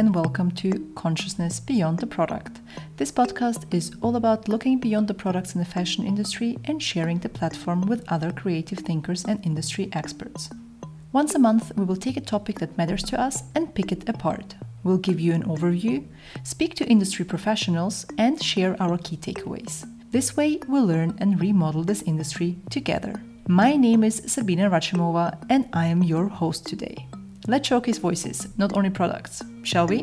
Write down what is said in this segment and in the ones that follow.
and welcome to Consciousness Beyond the Product. This podcast is all about looking beyond the products in the fashion industry and sharing the platform with other creative thinkers and industry experts. Once a month, we will take a topic that matters to us and pick it apart. We'll give you an overview, speak to industry professionals, and share our key takeaways. This way, we'll learn and remodel this industry together. My name is Sabinna Rachimova, and I am your host today. Let's showcase voices, not only products, shall we?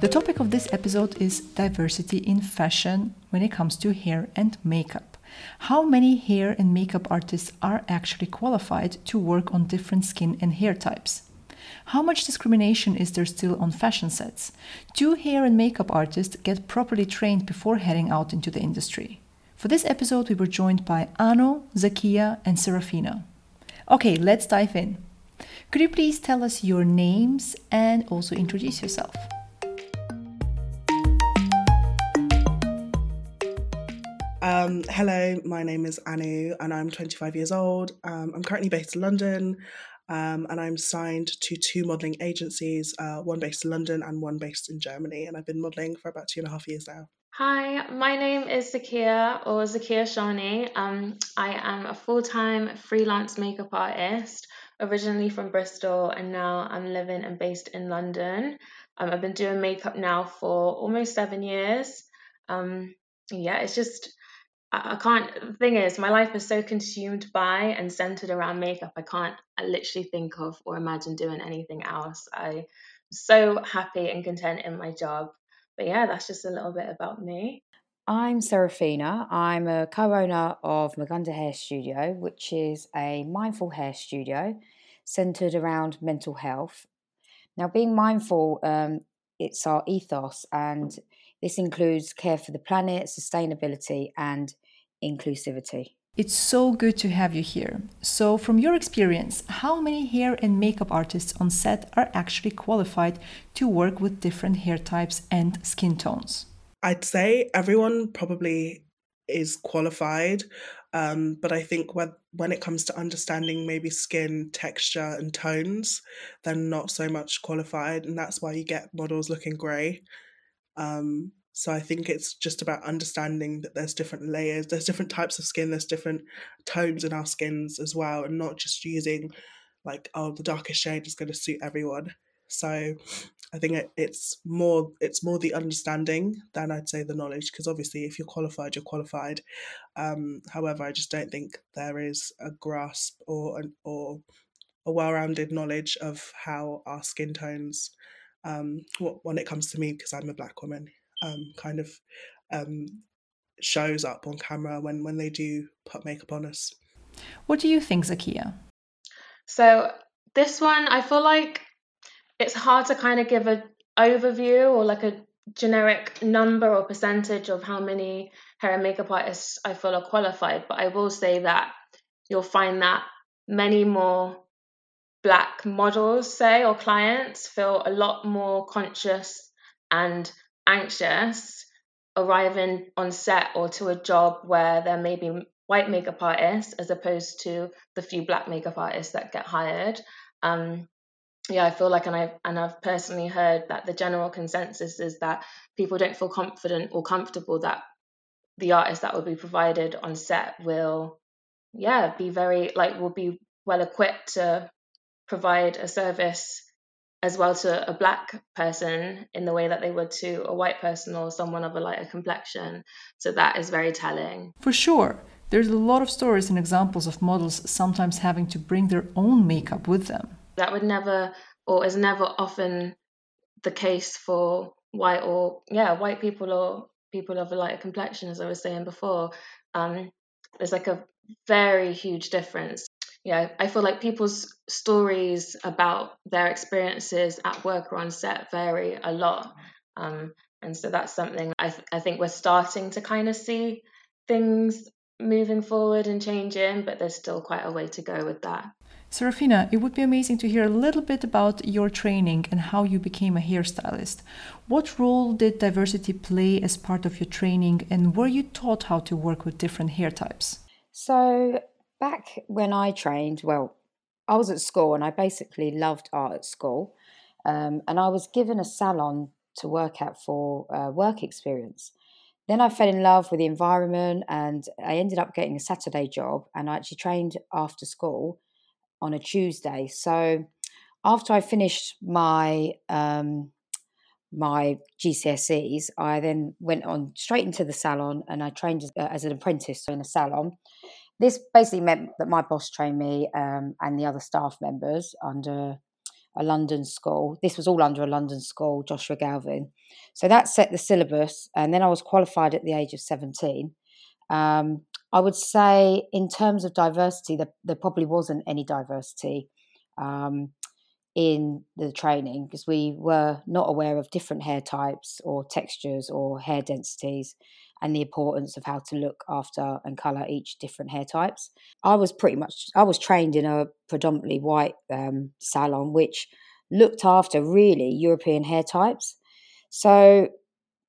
The topic of this episode is diversity in fashion when it comes to hair and makeup. How many hair and makeup artists are actually qualified to work on different skin and hair types? How much discrimination is there still on fashion sets? Do hair and makeup artists get properly trained before heading out into the industry? For this episode, we were joined by Anu, Zakia, and Serafina. Okay, let's dive in. Could you please tell us your names and also introduce yourself? Um, hello, my name is Anu and I'm 25 years old. Um, I'm currently based in London um, and I'm signed to two modelling agencies, uh, one based in London and one based in Germany. And I've been modelling for about two and a half years now. Hi, my name is Zakia or Zakia Shani. Um, I am a full time freelance makeup artist, originally from Bristol, and now I'm living and based in London. Um, I've been doing makeup now for almost seven years. Um, yeah, it's just, I, I can't, the thing is, my life is so consumed by and centered around makeup. I can't I literally think of or imagine doing anything else. I'm so happy and content in my job but yeah, that's just a little bit about me. I'm Serafina. I'm a co owner of Maganda Hair Studio, which is a mindful hair studio centered around mental health. Now, being mindful, um, it's our ethos, and this includes care for the planet, sustainability, and inclusivity. It's so good to have you here. So, from your experience, how many hair and makeup artists on set are actually qualified to work with different hair types and skin tones? I'd say everyone probably is qualified, um, but I think when when it comes to understanding maybe skin texture and tones, they're not so much qualified, and that's why you get models looking grey. Um, so I think it's just about understanding that there's different layers, there's different types of skin, there's different tones in our skins as well, and not just using like oh the darkest shade is going to suit everyone. So I think it, it's more it's more the understanding than I'd say the knowledge because obviously if you're qualified you're qualified. Um, however, I just don't think there is a grasp or an, or a well-rounded knowledge of how our skin tones um, when it comes to me because I'm a black woman um, kind of um, shows up on camera when when they do put makeup on us. What do you think, Zakia? So this one, I feel like it's hard to kind of give an overview or like a generic number or percentage of how many hair and makeup artists I feel are qualified, but I will say that you'll find that many more black models, say, or clients feel a lot more conscious and anxious arriving on set or to a job where there may be white makeup artists as opposed to the few black makeup artists that get hired. Um, yeah, I feel like, and I've and I've personally heard that the general consensus is that people don't feel confident or comfortable that the artist that will be provided on set will, yeah, be very like will be well equipped to provide a service as well to a black person in the way that they would to a white person or someone of a lighter complexion. So that is very telling. For sure. There's a lot of stories and examples of models sometimes having to bring their own makeup with them. That would never, or is never often the case for white or, yeah, white people or people of a lighter complexion, as I was saying before. Um, there's like a very huge difference yeah, I feel like people's stories about their experiences at work or on set vary a lot. Um, and so that's something I, th- I think we're starting to kind of see things moving forward and changing, but there's still quite a way to go with that. Serafina, it would be amazing to hear a little bit about your training and how you became a hairstylist. What role did diversity play as part of your training, and were you taught how to work with different hair types? So, back when I trained, well, I was at school and I basically loved art at school. Um, and I was given a salon to work at for uh, work experience. Then I fell in love with the environment and I ended up getting a Saturday job and I actually trained after school on a Tuesday. So after I finished my um, my GCSEs, I then went on straight into the salon and I trained as, uh, as an apprentice in a salon. This basically meant that my boss trained me um, and the other staff members under a London school. This was all under a London school, Joshua Galvin. So that set the syllabus, and then I was qualified at the age of 17. Um, I would say, in terms of diversity, there, there probably wasn't any diversity um, in the training because we were not aware of different hair types or textures or hair densities and the importance of how to look after and color each different hair types. I was pretty much I was trained in a predominantly white um, salon, which looked after really European hair types. So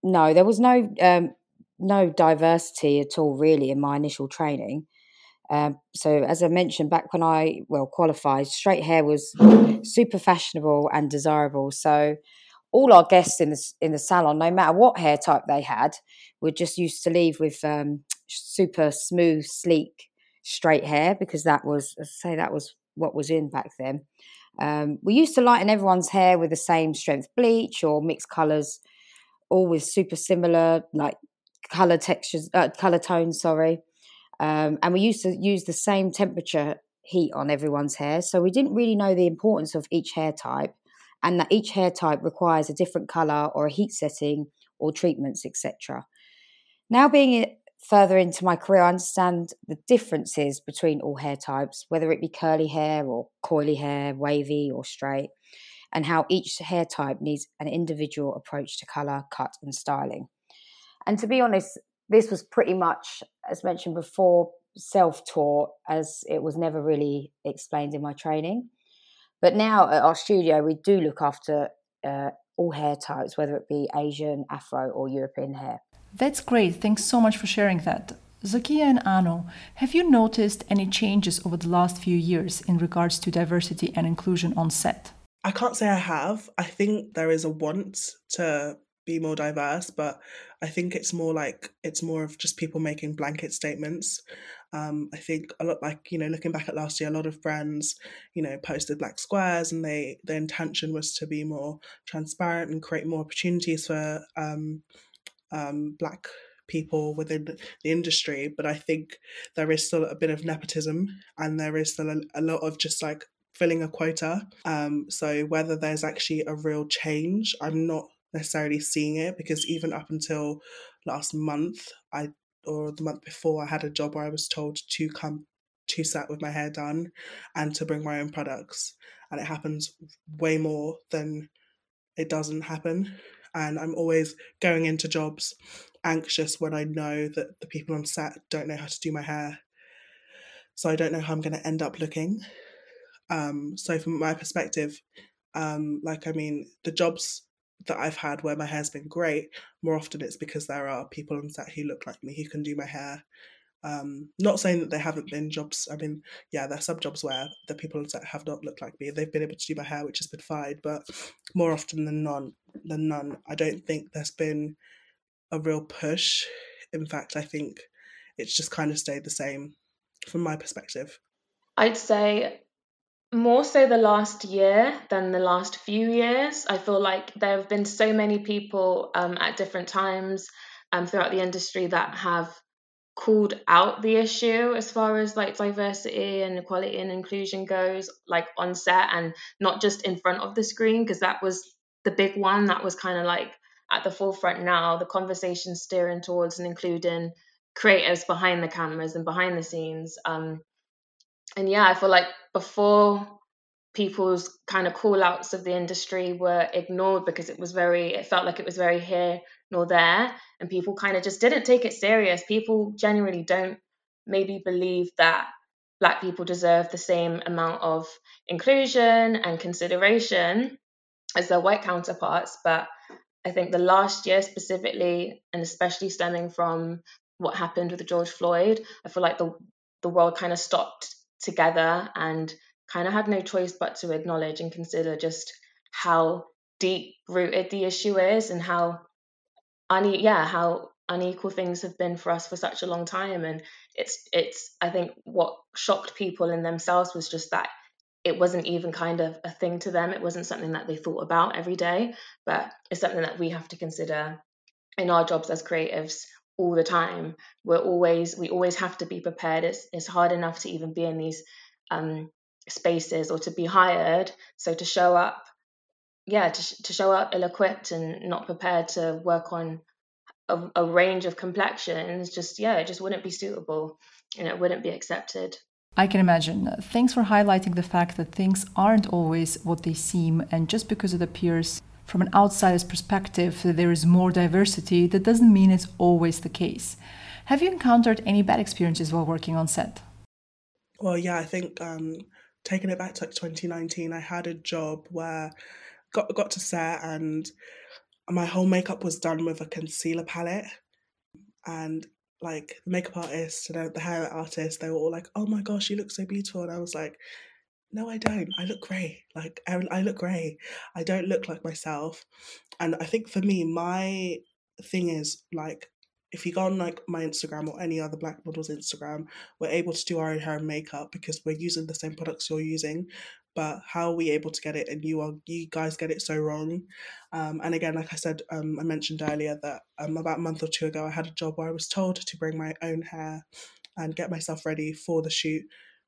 no, there was no um, no diversity at all really in my initial training. Um, so as I mentioned back when I well qualified, straight hair was super fashionable and desirable. So all our guests in the in the salon, no matter what hair type they had, were just used to leave with um, super smooth, sleek, straight hair because that was, say, that was what was in back then. Um, we used to lighten everyone's hair with the same strength bleach or mixed colors, all with super similar like color textures, uh, color tones. Sorry, um, and we used to use the same temperature heat on everyone's hair, so we didn't really know the importance of each hair type and that each hair type requires a different color or a heat setting or treatments, etc. Now, being further into my career, I understand the differences between all hair types, whether it be curly hair or coily hair, wavy or straight, and how each hair type needs an individual approach to color, cut, and styling. And to be honest, this was pretty much, as mentioned before, self taught, as it was never really explained in my training. But now at our studio, we do look after uh, all hair types, whether it be Asian, Afro, or European hair. That's great. Thanks so much for sharing that. Zakia and Anu, have you noticed any changes over the last few years in regards to diversity and inclusion on set? I can't say I have. I think there is a want to be more diverse, but I think it's more like it's more of just people making blanket statements. Um, I think a lot like you know looking back at last year, a lot of brands you know posted black squares, and they their intention was to be more transparent and create more opportunities for um, um, black people within the industry. But I think there is still a bit of nepotism, and there is still a, a lot of just like filling a quota. Um, so whether there's actually a real change, I'm not necessarily seeing it because even up until last month, I or the month before, I had a job where I was told to come to set with my hair done and to bring my own products. And it happens way more than it doesn't happen. And I'm always going into jobs anxious when I know that the people on set don't know how to do my hair. So I don't know how I'm going to end up looking. Um, so from my perspective, um, like I mean, the jobs that I've had where my hair's been great, more often it's because there are people on set who look like me who can do my hair. Um, not saying that they haven't been jobs. I mean, yeah, there are some jobs where the people on set have not looked like me. They've been able to do my hair, which has been fine. But more often than none, than none, I don't think there's been a real push. In fact, I think it's just kind of stayed the same from my perspective. I'd say more so the last year than the last few years. I feel like there have been so many people um, at different times um, throughout the industry that have called out the issue as far as like diversity and equality and inclusion goes, like on set and not just in front of the screen, because that was the big one that was kind of like at the forefront now. The conversation steering towards and including creators behind the cameras and behind the scenes. Um, and yeah, I feel like before people's kind of call outs of the industry were ignored because it was very it felt like it was very here nor there and people kind of just didn't take it serious. People genuinely don't maybe believe that black people deserve the same amount of inclusion and consideration as their white counterparts but i think the last year specifically and especially stemming from what happened with george floyd i feel like the the world kind of stopped together and kind of had no choice but to acknowledge and consider just how deep rooted the issue is and how une- yeah how unequal things have been for us for such a long time. And it's it's i think what shocked people in themselves was just that it wasn't even kind of a thing to them. It wasn't something that they thought about every day but it's something that we have to consider in our jobs as creatives all the time. We're always we always have to be prepared. It's, it's hard enough to even be in these um, spaces or to be hired. So to show up yeah to, to show up ill-equipped and not prepared to work on a, a range of complexions just yeah it just wouldn't be suitable and it wouldn't be accepted. I can imagine. Thanks for highlighting the fact that things aren't always what they seem, and just because it appears from an outsider's perspective that there is more diversity, that doesn't mean it's always the case. Have you encountered any bad experiences while working on set? Well, yeah, I think um, taking it back to like 2019, I had a job where got got to set and my whole makeup was done with a concealer palette, and like the makeup artist and the hair artist, they were all like, "Oh my gosh, you look so beautiful," and I was like, "No, I don't. I look grey. Like I, I look grey. I don't look like myself." And I think for me, my thing is like if you go on like my Instagram or any other black models Instagram, we're able to do our own hair and makeup because we're using the same products you're using. But how are we able to get it and you are you guys get it so wrong? Um, and again, like I said, um, I mentioned earlier that um, about a month or two ago, I had a job where I was told to bring my own hair and get myself ready for the shoot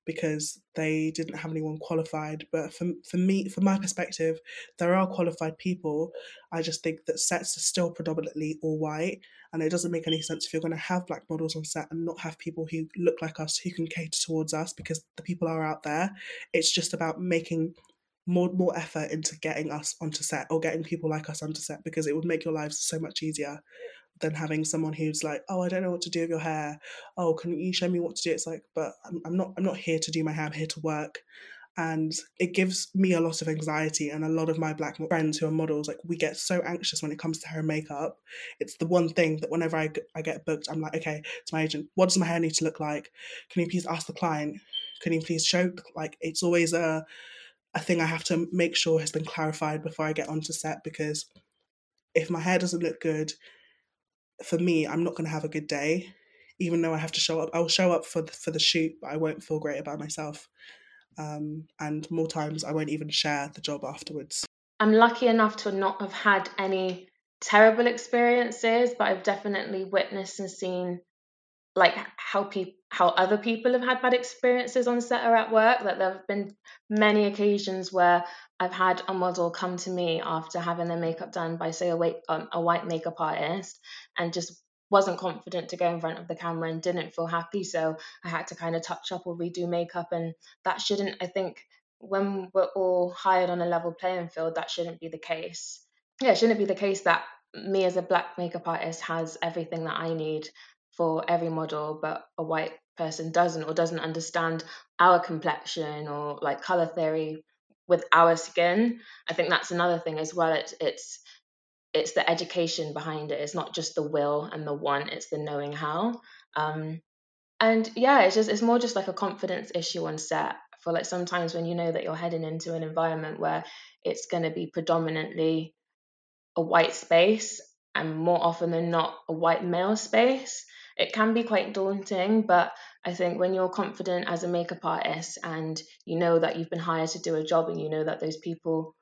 because they didn't have anyone qualified. But for, for me, from my perspective, there are qualified people. I just think that sets are still predominantly all white, and it doesn't make any sense if you're going to have black models on set and not have people who look like us who can cater towards us because the people are out there. It's just about making more more effort into getting us onto set or getting people like us onto set because it would make your lives so much easier than having someone who's like, oh, I don't know what to do with your hair. Oh, can you show me what to do? It's like, but I'm, I'm not I'm not here to do my hair. I'm here to work. And it gives me a lot of anxiety, and a lot of my black friends who are models, like we get so anxious when it comes to hair and makeup. It's the one thing that whenever I, I get booked, I'm like, okay, to my agent, what does my hair need to look like? Can you please ask the client? Can you please show? Like, it's always a a thing I have to make sure has been clarified before I get onto set because if my hair doesn't look good, for me, I'm not going to have a good day. Even though I have to show up, I'll show up for the, for the shoot, but I won't feel great about myself. Um, and more times, I won't even share the job afterwards. I'm lucky enough to not have had any terrible experiences, but I've definitely witnessed and seen like how people how other people have had bad experiences on set or at work. That there have been many occasions where I've had a model come to me after having their makeup done by, say, a white, um, a white makeup artist, and just wasn't confident to go in front of the camera and didn't feel happy. So I had to kind of touch up or redo makeup, and that shouldn't. I think when we're all hired on a level playing field, that shouldn't be the case. Yeah, it shouldn't be the case that me as a black makeup artist has everything that I need for every model, but a white person doesn't or doesn't understand our complexion or like color theory with our skin. I think that's another thing as well. It's it's it's the education behind it. It's not just the will and the want. It's the knowing how. Um, and yeah, it's just it's more just like a confidence issue on set. For like sometimes when you know that you're heading into an environment where it's going to be predominantly a white space and more often than not a white male space it can be quite daunting, but I think when you're confident as a makeup artist and you know that you've been hired to do a job and you know that those people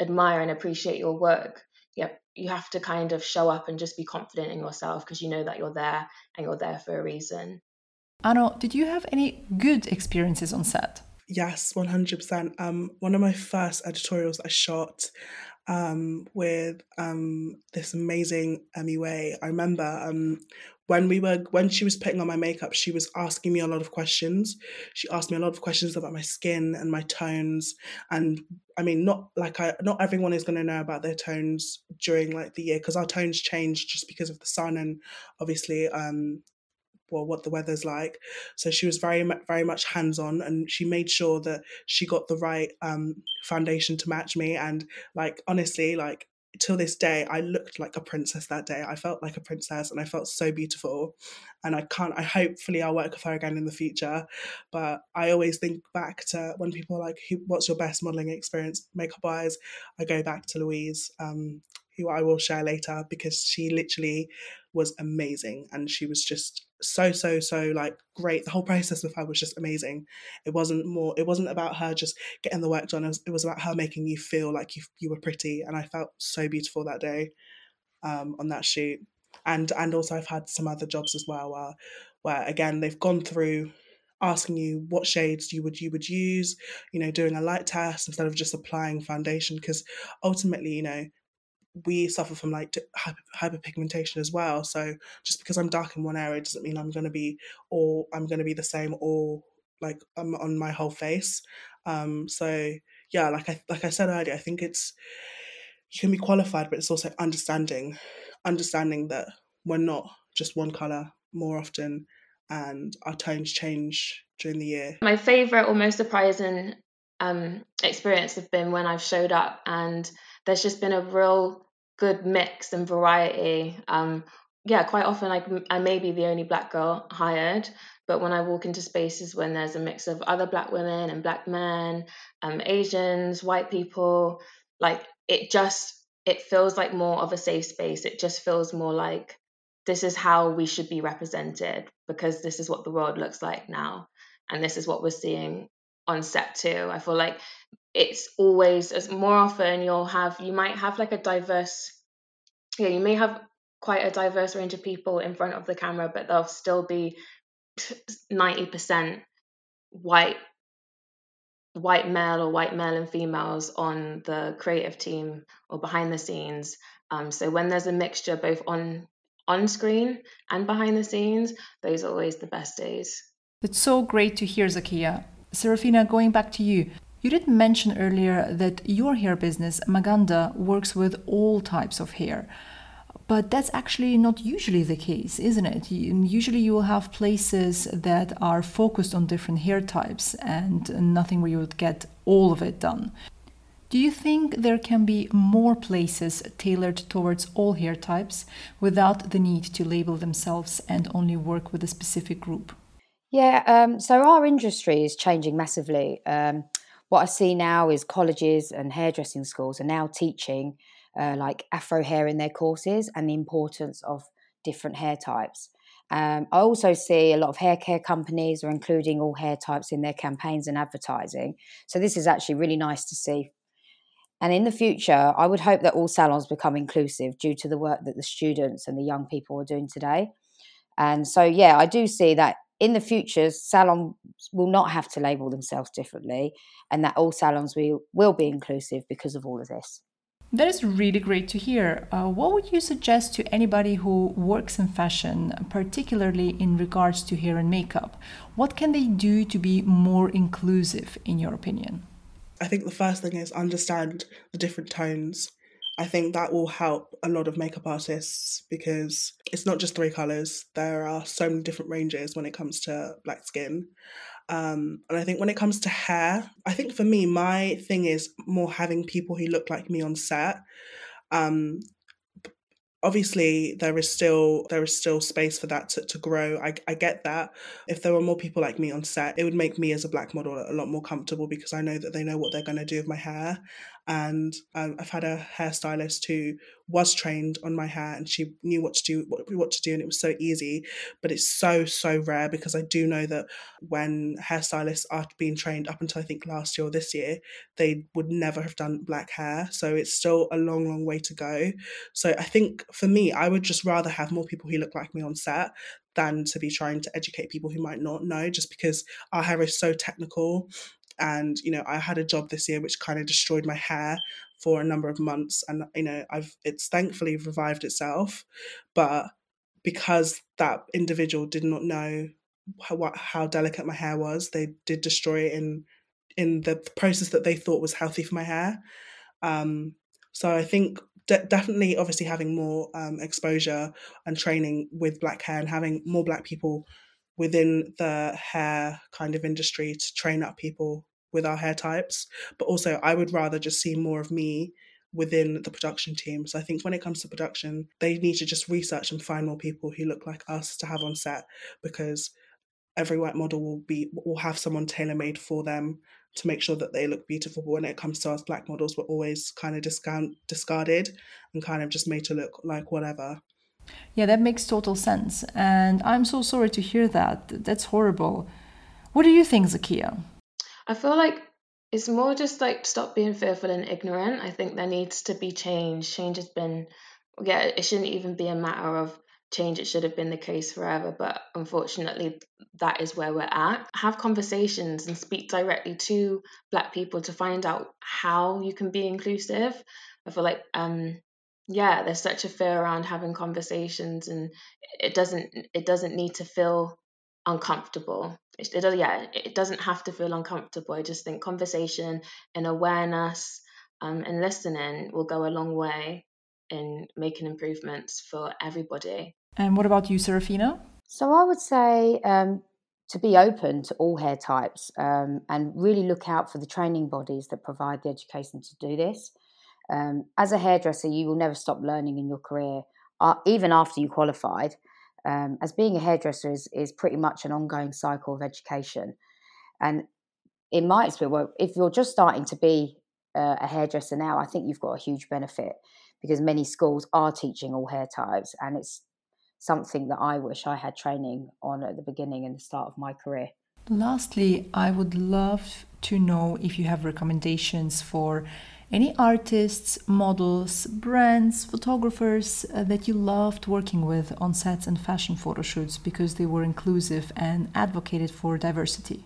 admire and appreciate your work, yeah, you have to kind of show up and just be confident in yourself because you know that you're there and you're there for a reason. Anu, did you have any good experiences on set? Yes, 100%. Um, one of my first editorials I shot um, with um, this amazing MUA. I remember um, when we were when she was putting on my makeup she was asking me a lot of questions she asked me a lot of questions about my skin and my tones and i mean not like i not everyone is going to know about their tones during like the year because our tones change just because of the sun and obviously um well what the weather's like so she was very very much hands on and she made sure that she got the right um foundation to match me and like honestly like till this day, I looked like a princess that day. I felt like a princess and I felt so beautiful. And I can't, I hopefully I'll work with her again in the future. But I always think back to when people are like, what's your best modeling experience makeup wise? I go back to Louise, um, who I will share later because she literally was amazing and she was just so so so like great. The whole process with her was just amazing. It wasn't more it wasn't about her just getting the work done. It was, it was about her making you feel like you, you were pretty and i felt so beautiful that day um, on that shoot. And and also i've had some other jobs as well where where again they've gone through asking you what shades you would you would use you know doing a light test instead of just applying foundation because ultimately you know we suffer from like hyperpigmentation as well. So just because I'm dark in one area doesn't mean I'm going to be or I'm going to be the same or like I'm on my whole face. Um, so yeah, like I like I said earlier, I think it's you can be qualified, but it's also understanding, understanding that we're not just one color more often, and our tones change during the year. My favorite or most surprising um, experience have been when I've showed up and there's just been a real good mix and variety. Um, yeah, quite often I, I may be the only black girl hired, but when I walk into spaces when there's a mix of other black women and black men, um, Asians, white people, like it just it feels like more of a safe space. It just feels more like this is how we should be represented because this is what the world looks like now, and this is what we're seeing on set too. I feel like it's always as more often you'll have you might have like a diverse yeah you may have quite a diverse range of people in front of the camera but they'll still be 90% white white male or white male and females on the creative team or behind the scenes um, so when there's a mixture both on on screen and behind the scenes those are always the best days it's so great to hear zakia Serafina, going back to you, you did mention earlier that your hair business, Maganda, works with all types of hair. But that's actually not usually the case, isn't it? Usually you will have places that are focused on different hair types and nothing where you would get all of it done. Do you think there can be more places tailored towards all hair types without the need to label themselves and only work with a specific group? Yeah, um, so our industry is changing massively. Um, what I see now is colleges and hairdressing schools are now teaching uh, like afro hair in their courses and the importance of different hair types. Um, I also see a lot of hair care companies are including all hair types in their campaigns and advertising. So this is actually really nice to see. And in the future, I would hope that all salons become inclusive due to the work that the students and the young people are doing today. And so, yeah, I do see that in the future, salons will not have to label themselves differently, and that all salons will, will be inclusive because of all of this. That is really great to hear. Uh, what would you suggest to anybody who works in fashion, particularly in regards to hair and makeup? What can they do to be more inclusive, in your opinion? I think the first thing is understand the different tones I think that will help a lot of makeup artists because it's not just three colors. There are so many different ranges when it comes to black skin. Um, and I think when it comes to hair, I think for me, my thing is more having people who look like me on set. Um, obviously there is still there is still space for that to, to grow I, I get that if there were more people like me on set it would make me as a black model a lot more comfortable because i know that they know what they're going to do with my hair and um, I've had a hairstylist who was trained on my hair and she knew what to do what, what to do and it was so easy. But it's so so rare because I do know that when hairstylists are being trained up until I think last year or this year they would never have done black hair. So it's still a long long way to go. So I think for me I would just rather have more people who look like me on set than to be trying to educate people who might not know just because our hair is so technical and you know i had a job this year which kind of destroyed my hair for a number of months and you know i've it's thankfully revived itself but because that individual did not know how, what, how delicate my hair was they did destroy it in in the process that they thought was healthy for my hair. Um, so i think de- definitely obviously having more um, exposure and training with black hair and having more black people within the hair kind of industry to train up people with our hair types. But also, I would rather just see more of me within the production team. So I think when it comes to production, they need to just research and find more people who look like us to have on set because every white model will be will have someone tailor made for them to make sure that they look beautiful. But when it comes to us black models, we're always kind of discount discarded and kind of just made to look like whatever. Yeah, that makes total sense. And I'm so sorry to hear that. That's horrible. What do you think, Zakia? I feel like it's more just like stop being fearful and ignorant. I think there needs to be change. Change has been, yeah, it shouldn't even be a matter of change. It should have been the case forever. But unfortunately, that is where we're at. Have conversations and speak directly to Black people to find out how you can be inclusive. I feel like, um, yeah, there's such a fear around having conversations, and it doesn't it doesn't need to feel uncomfortable. It, it, yeah, it doesn't have to feel uncomfortable. I just think conversation and awareness um, and listening will go a long way in making improvements for everybody. And what about you, Serafina? So I would say um, to be open to all hair types um, and really look out for the training bodies that provide the education to do this. Um, as a hairdresser, you will never stop learning in your career, uh, even after you qualified um, as being a hairdresser is, is pretty much an ongoing cycle of education. And in my experience, if you're just starting to be uh, a hairdresser now, I think you've got a huge benefit because many schools are teaching all hair types, and it's something that I wish I had training on at the beginning and the start of my career. Lastly, I would love to know if you have recommendations for any artists, models, brands, photographers uh, that you loved working with on sets and fashion photo shoots because they were inclusive and advocated for diversity?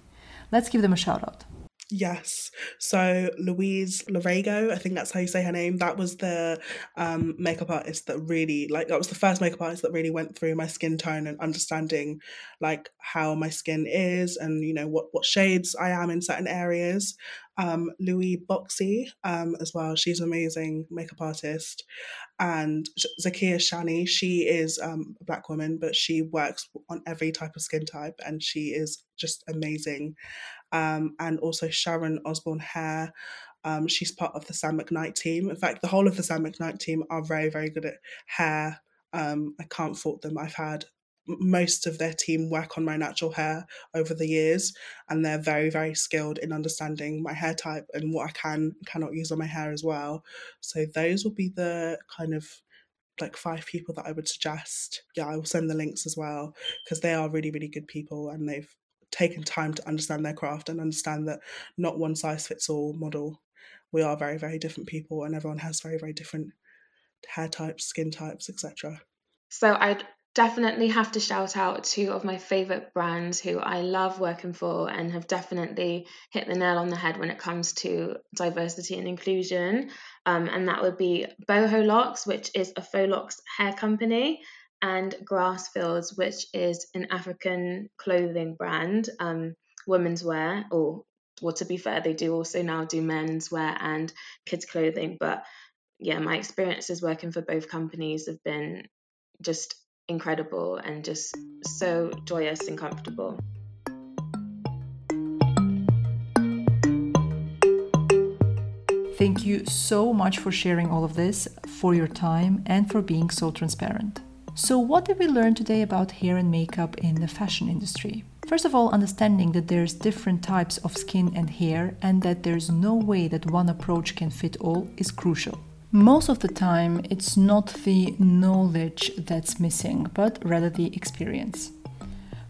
Let's give them a shout out. Yes. So Louise Lorego, I think that's how you say her name. That was the um, makeup artist that really, like, that was the first makeup artist that really went through my skin tone and understanding, like, how my skin is and, you know, what, what shades I am in certain areas. Um, Louis Boxy um, as well. She's an amazing makeup artist. And Zakia Shani, she is um, a black woman, but she works on every type of skin type and she is just amazing um, and also Sharon Osborne Hare. Um, she's part of the Sam McKnight team. In fact, the whole of the Sam McKnight team are very, very good at hair. Um, I can't fault them. I've had most of their team work on my natural hair over the years, and they're very, very skilled in understanding my hair type and what I can cannot use on my hair as well. So those will be the kind of like five people that I would suggest. Yeah, I will send the links as well because they are really, really good people and they've taken time to understand their craft and understand that not one size fits all model. We are very, very different people and everyone has very, very different hair types, skin types, etc. So I'd definitely have to shout out two of my favorite brands who I love working for and have definitely hit the nail on the head when it comes to diversity and inclusion. Um, and that would be Boho Locks, which is a faux locks hair company, and Grassfields, which is an African clothing brand, um, women's wear, or well, to be fair, they do also now do men's wear and kids' clothing. But yeah, my experiences working for both companies have been just incredible and just so joyous and comfortable. Thank you so much for sharing all of this, for your time, and for being so transparent. So, what did we learn today about hair and makeup in the fashion industry? First of all, understanding that there's different types of skin and hair and that there's no way that one approach can fit all is crucial. Most of the time, it's not the knowledge that's missing, but rather the experience.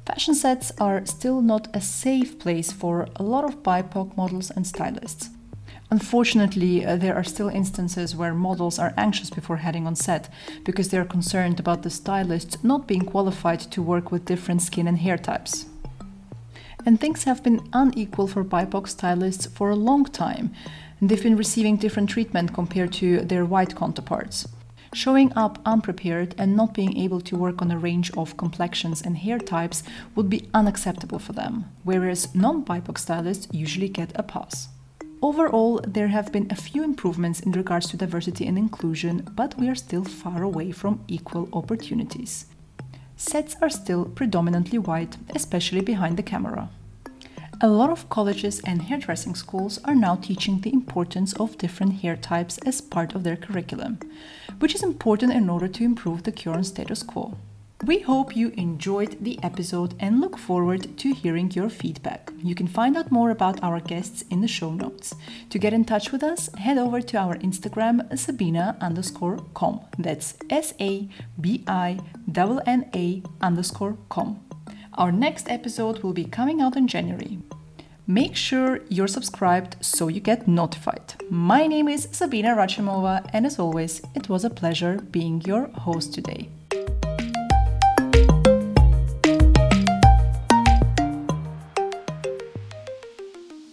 Fashion sets are still not a safe place for a lot of BIPOC models and stylists. Unfortunately, uh, there are still instances where models are anxious before heading on set because they are concerned about the stylist not being qualified to work with different skin and hair types. And things have been unequal for BIPOC stylists for a long time. And they've been receiving different treatment compared to their white counterparts. Showing up unprepared and not being able to work on a range of complexions and hair types would be unacceptable for them, whereas non BIPOC stylists usually get a pass. Overall, there have been a few improvements in regards to diversity and inclusion, but we are still far away from equal opportunities. Sets are still predominantly white, especially behind the camera. A lot of colleges and hairdressing schools are now teaching the importance of different hair types as part of their curriculum, which is important in order to improve the current status quo. We hope you enjoyed the episode and look forward to hearing your feedback. You can find out more about our guests in the show notes. To get in touch with us, head over to our Instagram, Sabinna underscore com. That's S A B I N N A underscore com. Our next episode will be coming out in January. Make sure you're subscribed so you get notified. My name is Sabinna Rachimova, and as always, it was a pleasure being your host today.